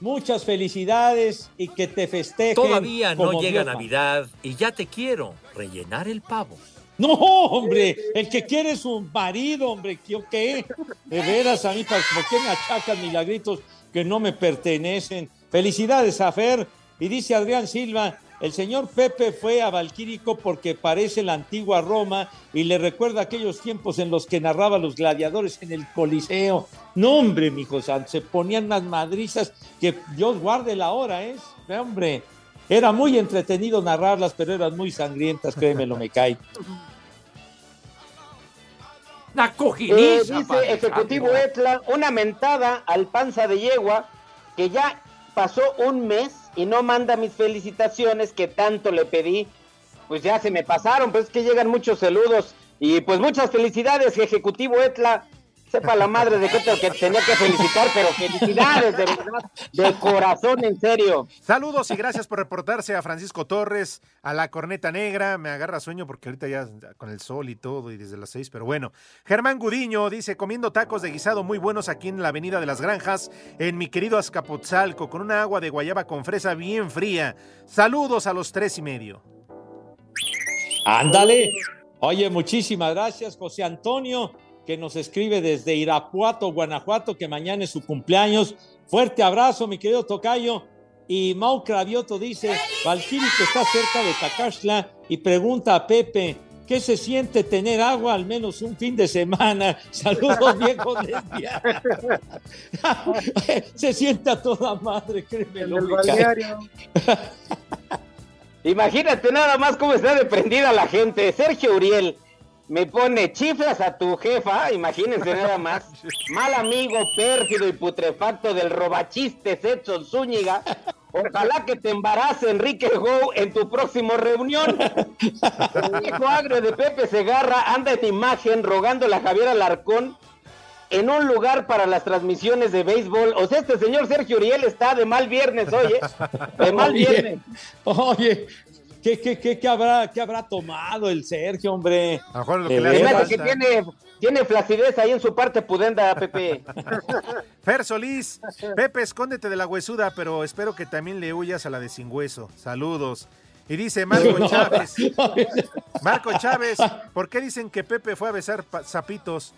muchas felicidades y que te festejen. Todavía no como llega Dios Navidad y ya te quiero rellenar el pavo. No, hombre, el que quiere es un marido, hombre, ¿yo qué? De veras, a mí, ¿por qué me achacan milagritos que no me pertenecen? Felicidades a Fer. Y dice Adrián Silva, el señor Pepe fue a Valquírico porque parece la antigua Roma y le recuerda aquellos tiempos en los que narraba los gladiadores en el Coliseo. No, hombre, mijo se ponían unas madrizas que Dios guarde la hora, ¿eh? Hombre, era muy entretenido narrarlas, pero eran muy sangrientas, créemelo, me cae. Una Eh, dice Ejecutivo. Etla, una mentada al panza de yegua que ya pasó un mes y no manda mis felicitaciones que tanto le pedí. Pues ya se me pasaron, pues es que llegan muchos saludos. Y pues muchas felicidades, Ejecutivo Etla. Sepa la madre de qué te que tenía que felicitar, pero felicidades, de verdad, de corazón, en serio. Saludos y gracias por reportarse a Francisco Torres, a la corneta negra. Me agarra sueño porque ahorita ya con el sol y todo y desde las seis, pero bueno. Germán Gudiño dice, comiendo tacos de guisado muy buenos aquí en la Avenida de las Granjas, en mi querido Azcapotzalco, con una agua de guayaba con fresa bien fría. Saludos a los tres y medio. Ándale. Oye, muchísimas gracias, José Antonio, que nos escribe desde Irapuato, Guanajuato, que mañana es su cumpleaños. Fuerte abrazo, mi querido Tocayo. Y Mau Cravioto dice, Valkyrie que está cerca de Tacashla y pregunta a Pepe, ¿qué se siente tener agua al menos un fin de semana? Saludos, viejo lesbiana. se siente a toda madre, créeme. Imagínate nada más cómo está de prendida la gente. Sergio Uriel me pone chiflas a tu jefa, imagínense nada más. Mal amigo, pérfido y putrefacto del robachistes Edson Zúñiga. Ojalá que te embarace Enrique Go en tu próximo reunión. El hijo agrio de Pepe Segarra anda en imagen rogándole a Javier Alarcón en un lugar para las transmisiones de béisbol. O sea, este señor Sergio Uriel está de mal viernes, oye. De mal Oye, viernes. Oye, ¿qué, qué, qué, qué habrá, ¿qué habrá tomado el Sergio, hombre? A lo mejor lo que le Se hace que tiene, tiene flacidez ahí en su parte pudenda, Pepe. Fer Solís, Pepe, escóndete de la huesuda, pero espero que también le huyas a la de sin hueso. Saludos. Y dice Marco. Chávez, Marco Chávez, ¿por qué dicen que Pepe fue a besar zapitos?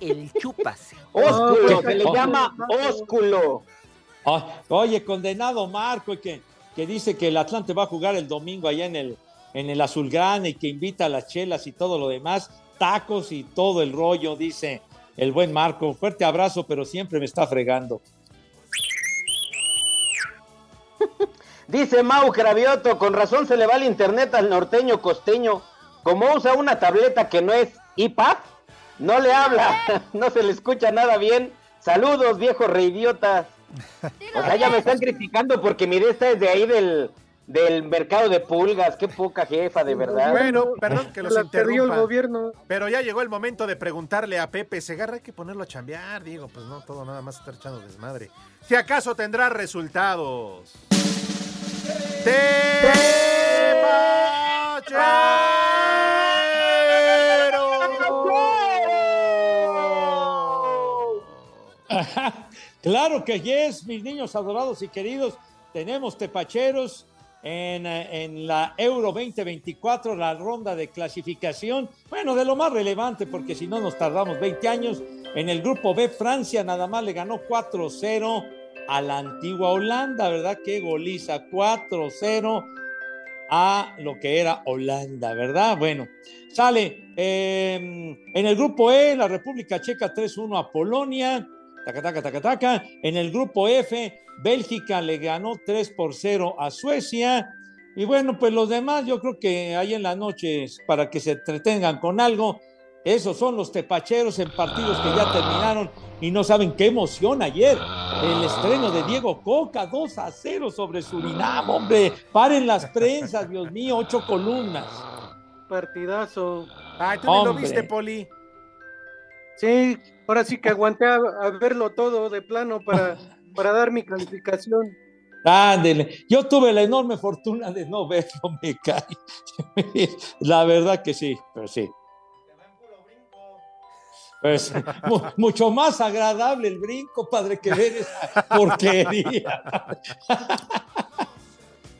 El chupas. Ósculo, se le llama ósculo. Ah, oye, condenado Marco, que, que dice que el Atlante va a jugar el domingo allá en el, en el Azulgrana y que invita a las chelas y todo lo demás, tacos y todo el rollo, dice el buen Marco. Fuerte abrazo, pero siempre me está fregando. Dice Mau Cravioto, con razón se le va el internet al norteño costeño. Como usa una tableta que no es iPad, no le habla, no se le escucha nada bien. Saludos, viejo reidiota. O sea, ya me están criticando porque mi de esta es de ahí del, del mercado de pulgas. Qué poca jefa, de verdad. Bueno, perdón que los La perdió el interrumpa. gobierno. Pero ya llegó el momento de preguntarle a Pepe Segarra, hay que ponerlo a chambear, Diego, pues no todo nada más estar echando desmadre. Si acaso tendrá resultados. Claro que yes, mis niños adorados y queridos, tenemos tepacheros en, eh, la Euro 2024, la ronda de clasificación. Bueno, de lo más relevante, porque si no nos tardamos 20 años. En el grupo B, Francia nada más le ganó 4-0 a la antigua Holanda, ¿verdad? Qué goliza, 4-0 a lo que era Holanda, ¿verdad? Bueno, sale eh, en el grupo E, la República Checa 3-1 a Polonia, taca, taca, taca, taca. En el grupo F, Bélgica le ganó 3 por 0 a Suecia. Y bueno, pues los demás, yo creo que ahí en las noches, para que se entretengan con algo, esos son los tepacheros en partidos que ya terminaron y no saben qué emoción ayer. El estreno de Diego Coca, 2 a 0 sobre Surinam, hombre. Paren las prensas, Dios mío, ocho columnas. Partidazo. Ay, tú ni lo viste, Poli. Sí, ahora sí que aguanté a, a verlo todo de plano para, para dar mi calificación. Ándele. Yo tuve la enorme fortuna de no verlo, me cae. La verdad que sí, pero sí. Pues mu- mucho más agradable el brinco, padre, que ver esa porquería.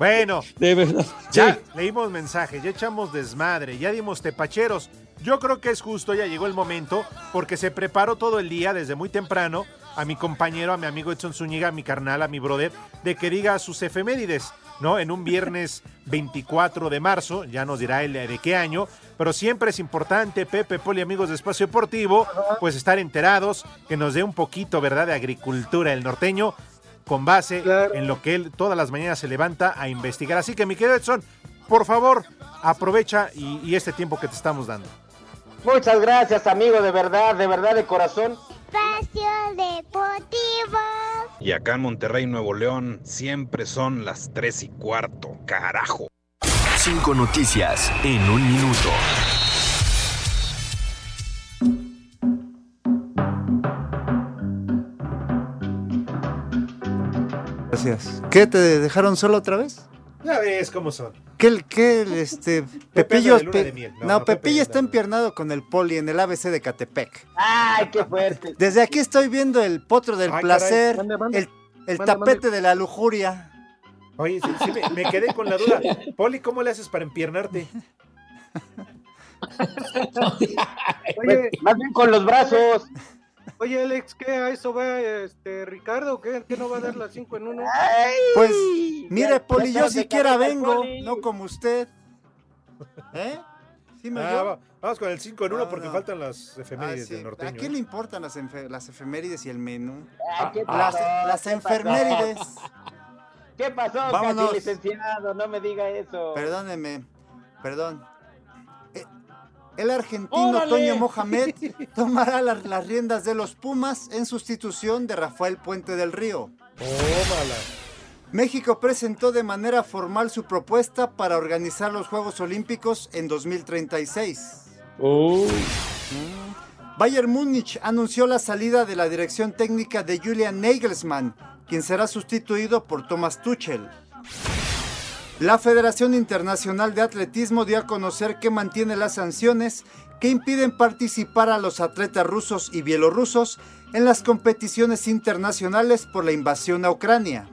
Bueno, De verdad. ya Sí. leímos mensajes, ya echamos desmadre, ya dimos tepacheros. Yo creo que es justo, ya llegó el momento, porque se preparó todo el día desde muy temprano a mi compañero, a mi amigo Edson Zúñiga, a mi carnal, a mi brother, de que diga sus efemérides, ¿no? En un viernes 24 de marzo, ya nos dirá él de qué año, pero siempre es importante, Pepe, Poli, amigos de Espacio Deportivo, pues estar enterados, que nos dé un poquito, ¿verdad?, de agricultura el norteño, con base en lo que él todas las mañanas se levanta a investigar. Así que, mi querido Edson, por favor, aprovecha y, y este tiempo que te estamos dando. Muchas gracias, amigo, de verdad, de verdad, de corazón. Espacio Deportivo. Y acá en Monterrey, Nuevo León, siempre son las 3 y cuarto, carajo. Cinco noticias en un minuto. Gracias. ¿Qué te dejaron solo otra vez? Ya ves cómo son. ¿Qué, el- qué, el, este, Pepillo, de luna Pe- de miel. no, No, Pepillo está empiernado con el poli en el ABC de Catepec. Ay, qué fuerte. Desde aquí estoy viendo el potro del Ay, placer, caray. Mande, mande. el, el Mande, tapete mande. de la lujuria. Oye, sí, sí, me, me quedé con la duda. Poli, ¿cómo le haces para empiernarte? Oye, Más bien con los brazos. Oye, Alex, ¿qué a eso va este Ricardo? ¿Qué, ¿Qué no va a dar las 5 en uno? Pues, mire, ya Poli, yo siquiera vengo, Poli. no como usted. ¿Eh? Sí me Ah, va- vamos con el 5 en 1 No, porque no. faltan las Ah, efemérides sí. del ¿A norteño. quién ¿eh? le importan las, las efemérides y el menú? ¿qué Las, pasó? las ¿Qué pasó? enfermérides. ¿Qué pasó, Vámonos. casi licenciado? No me diga eso. Perdóneme, perdón. El argentino ¡Órale! Toño Mohamed tomará las, las riendas de los Pumas en sustitución de Rafael Puente del Río. Tómala. México presentó de manera formal su propuesta para organizar los Juegos Olímpicos en 2036. Uy. Bayern Múnich anunció la salida de la dirección técnica de Julian Nagelsmann, quien será sustituido por Thomas Tuchel. La Federación Internacional de Atletismo dio a conocer que mantiene las sanciones que impiden participar a los atletas rusos y bielorrusos en las competiciones internacionales por la invasión a Ucrania.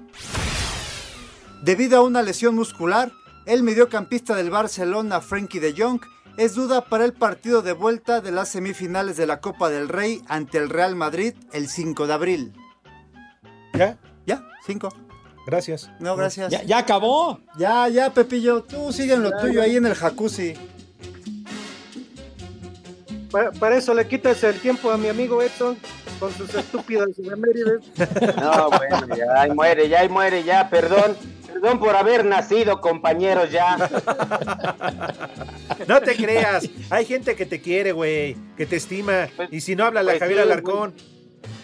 Debido a una lesión muscular, el mediocampista del Barcelona, Frankie de Jong, es duda para el partido de vuelta de las semifinales de la Copa del Rey ante el Real Madrid el 5 de abril. ¿Ya? ¿Ya? ¿Cinco? Gracias. No, gracias. ¿Ya, ya acabó? Ya, ya, Pepillo, tú sigue en lo tuyo ahí en el jacuzzi. Para, para eso le quitas el tiempo a mi amigo Edson con sus estúpidas efemérides. No, bueno, ya ahí muere, ya ahí muere, ya, perdón. Perdón por haber nacido, compañeros, ya. No te creas. Hay gente que te quiere, güey. Que te estima. Y si no, habla la pues Javier sí, Alarcón.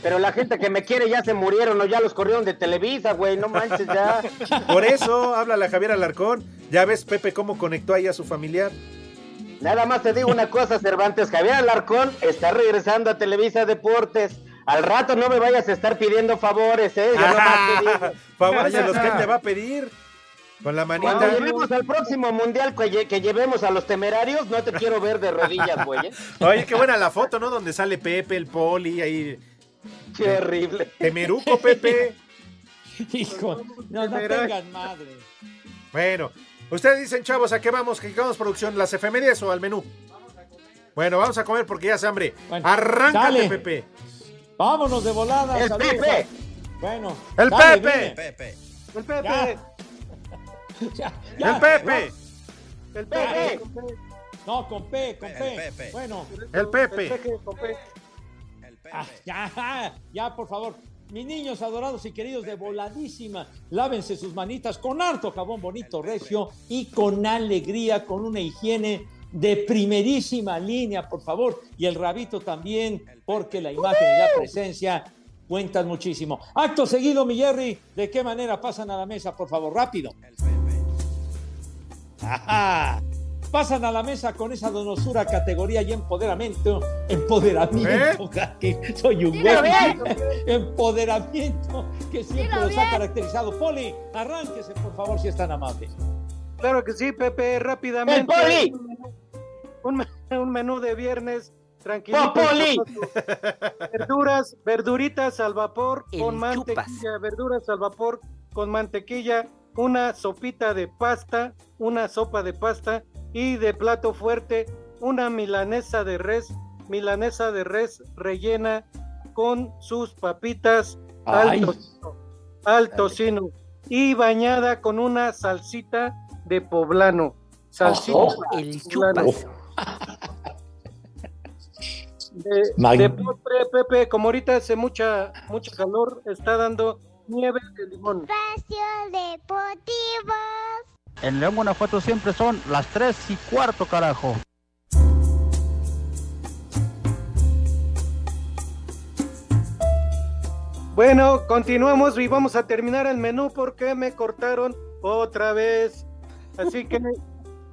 Pero la gente que me quiere ya se murieron o ya los corrieron de Televisa, güey. No manches, ya. Por eso habla la Javier Alarcón. Ya ves, Pepe, cómo conectó ahí a su familiar. Nada más te digo una cosa, Cervantes. Javier Alarcón está regresando a Televisa Deportes. Al rato no me vayas a estar pidiendo favores, ¿eh? Nomás te digo. Favores de los que él te va a pedir. Con la Cuando manita. lleguemos al próximo mundial que, lle- que llevemos a los temerarios, no te quiero ver de rodillas, güey. ¿eh? Oye, qué buena la foto, ¿no? Donde sale Pepe, el poli, ahí. Qué horrible. Temeruco, Pepe. Hijo, no, no tengan madre. Bueno, ustedes dicen, chavos, ¿a qué vamos? ¿Qué vamos producción? ¿Las efemérides o al menú? Bueno, vamos a comer porque ya hace hambre. Bueno, Arráncate, dale. Pepe. Vámonos de volada. ¡El saludos Pepe! a- Bueno. ¡El dale, Pepe! El Pepe, Ya. Ya, ya. ¡El Pepe! el Pepe, con P, No, con P, con El P. Pepe. Bueno, ¡El Pepe! el Pepe, con P. Pepe. ah, ya, ya, por favor. Mis niños adorados y queridos de voladísima, lávense sus manitas con harto jabón bonito, recio y con alegría, con una higiene de primerísima línea, por favor. Y el rabito también, porque la imagen y la presencia cuentan muchísimo. Acto seguido, mi Jerry, ¿de qué manera pasan a la mesa, por favor? Rápido. El Pepe. Ajá. Pasan a la mesa con esa donosura, categoría y empoderamiento. Empoderamiento, que soy un güey. Empoderamiento que siempre los ha caracterizado. Poli, arránquese, por favor, si es tan amable. Claro que sí, Pepe, rápidamente. ¡El Poli! Un, un menú de viernes tranquilito. ¡Popoli! Verduras, verduritas al vapor El con mantequilla, verduras al vapor con mantequilla, una sopita de pasta, una sopa de pasta y de plato fuerte una milanesa de res, milanesa de res rellena con sus papitas al tocino, al tocino y bañada con una salsita de poblano. Salsita Oh, el poblano. chupas. De, de postre, Pepe, como ahorita hace mucha, mucha calor, está dando nieve de limón. Espacio Deportivo. En León, Guanajuato siempre son las 3 y cuarto, carajo. Bueno, continuamos y vamos a terminar el menú porque me cortaron otra vez. Así que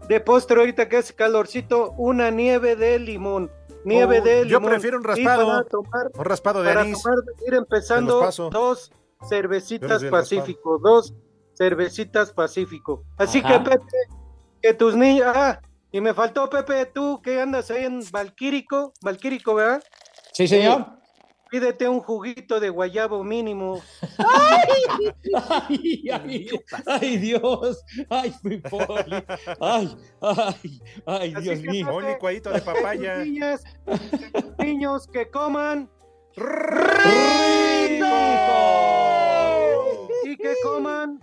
de postre ahorita que hace calorcito, una nieve de limón. Nieve Oh, de yo limón. prefiero un raspado. para tomar, Un raspado de para anís. tomar, ir empezando dos Yo cervecitas Pacífico, dos cervecitas Pacífico. Así Ajá. que Pepe, que tus niños, ah, y me faltó Pepe, tú que andas ahí en Valquírico, Valquírico, ¿verdad? Sí, señor. Pídete un juguito de guayabo mínimo. Ay, ay, ay, Dios, ay, mi poli, ay, ay, ay, Dios mío. Un licuadito de papaya. Niñas, niños que coman y que coman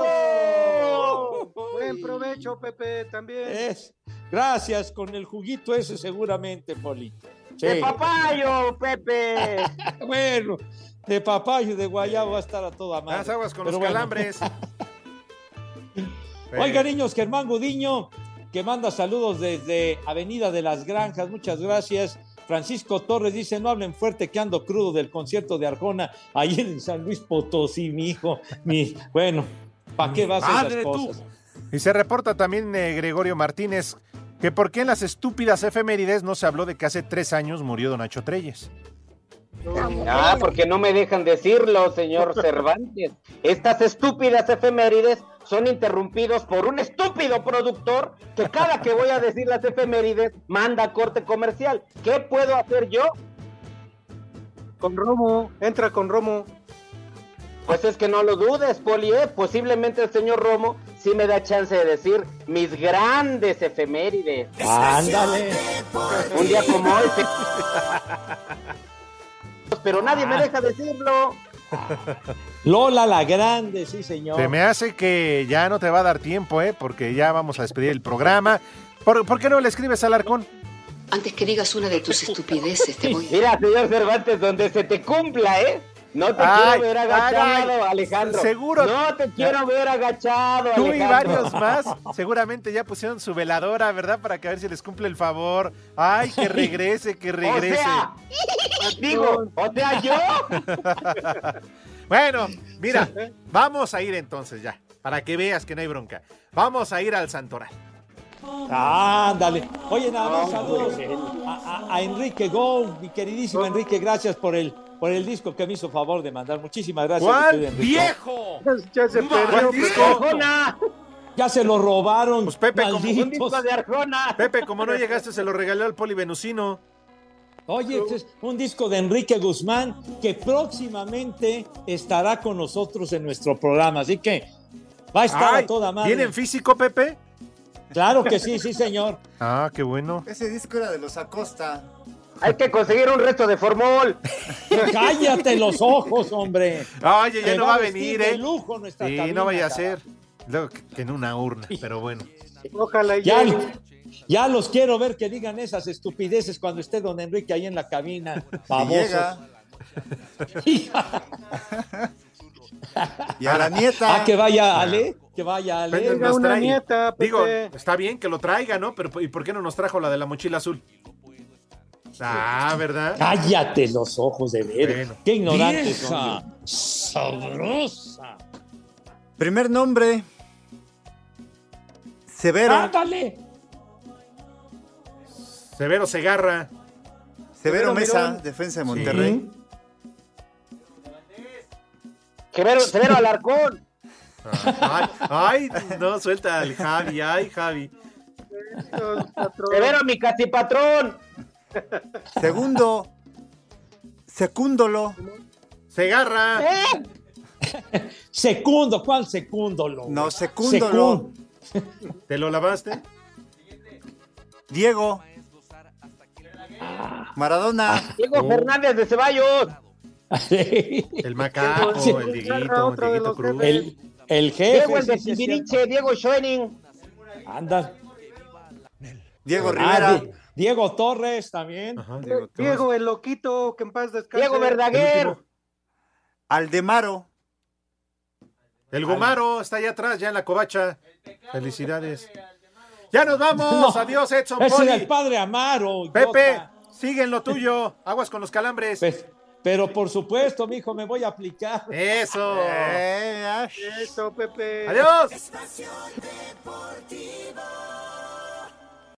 ¡Sabroso! Buen provecho, Pepe, también. Es, gracias, con el juguito ese seguramente, Poli. Sí. ¡De papayo, Pepe! Bueno, de papayo de guayabo va a estar a toda madre. Haz aguas con Pero los bueno. calambres. Oiga, niños, Germán Gudiño, que manda saludos desde Avenida de las Granjas, muchas gracias. Francisco Torres dice, no hablen fuerte que ando crudo del concierto de Arjona ayer en San Luis Potosí, mi hijo. Mi... Bueno, ¿para qué vas a Madre esas tú. cosas? Y se reporta también eh, Gregorio Martínez que por qué en las estúpidas efemérides no se habló de que hace tres años murió Don Nacho Treyes. Ah, porque no me dejan decirlo, señor Cervantes. Estas estúpidas efemérides son interrumpidos por un estúpido productor que cada que voy a decir las efemérides manda a corte comercial. ¿Qué puedo hacer yo? Con Romo, entra con Romo. Pues es que no lo dudes, Poli, ¿eh? posiblemente el señor Romo sí me da chance de decir mis grandes efemérides. Ándale. Un día como hoy. Pero nadie me deja decirlo. Lola la Grande, sí, señor. Se me hace que ya no te va a dar tiempo, ¿eh? Porque ya vamos a despedir el programa. ¿Por, por qué no le escribes al Arcón? Antes que digas una de tus estupideces, te voy Mira, señor Cervantes, donde se te cumpla, ¿eh? No te Ay, quiero ver agachado, ay. Alejandro. Seguro. No te quiero ver agachado, Tú y varios más seguramente ya pusieron su veladora, ¿verdad? Para que a ver si les cumple el favor. Ay, que regrese, que regrese. O sea, digo, o sea, yo. Bueno, mira, vamos a ir entonces ya, para que veas que no hay bronca. Vamos a ir al Santoral. Ándale. Oye, nada más saludos a, a- a Enrique Go, mi queridísimo Enrique, gracias por el, por el disco que me hizo favor de mandar. Muchísimas gracias. ¿Cuál Enrique. viejo? Ya se ¿Cuál perdió. disco? Arjona, Ya se lo robaron. Pues Pepe, como- un disco de Arjona. Pepe, como no llegaste, se lo regaló al polivenusino. Oye, este es un disco de Enrique Guzmán que próximamente estará con nosotros en nuestro programa. Así que va a estar Ay, a toda madre. ¿Viene en físico, Pepe? Claro que sí, sí, señor. Ah, qué bueno. Ese disco era de los Acosta. Hay que conseguir un resto de formol. Cállate los ojos, hombre. Oye, ya Te no va a venir, de ¿eh? lujo nuestra Sí, cabina, no vaya a ser. Luego que en una urna, pero bueno. Ojalá y Ya, ya los quiero ver que digan esas estupideces cuando esté don Enrique ahí en la cabina. Babosos. llega. Y a la nieta. Ah, que vaya Ale, que vaya Ale. Pero Venga, nos una nieta, Pepe. Digo, está bien que lo traiga, ¿no? Pero ¿y por qué no nos trajo la de la mochila azul? Ah, ¿verdad? Cállate los ojos de ver. Bueno. Qué Vieja. son. Sabrosa. Primer nombre. Severo. Ándale. Severo Segarra. Severo Severo Mesa, Mirón. defensa de Monterrey. Severo, Severo Alarcón. Ay, ay, no, suelta al Javi, ay, Javi. Severo mi cacipatrón. Segundo. Secúndolo. Segarra. ¿Eh? Secundo, ¿cuál secundo? lo? No, secúndolo. Secún- ¿Te lo lavaste? Diego. Maradona. Diego. Fernández de Ceballos. El macaco, Sí. el Dieguito, el Dieguito Cruz. el, el jefe. Diego el de sí, sí, es Timbiriche, Diego Schoening. Anda. Diego Ah, Rivera. Di- Diego Torres también. Ajá. Diego Torres. Diego el loquito, que en paz descanse. Diego Verdaguer. Aldemaro. El Gomaro está allá atrás, ya en la covacha. Felicidades. Ya nos vamos. No, Adiós, Edson Ese Poli. el padre Amaro. Pepe, idiota. sigue en lo tuyo. Aguas con los calambres. Pues, pero por supuesto, mijo, me voy a aplicar. Eso. Eh, Eso, Pepe. Adiós. Espacio Deportivo.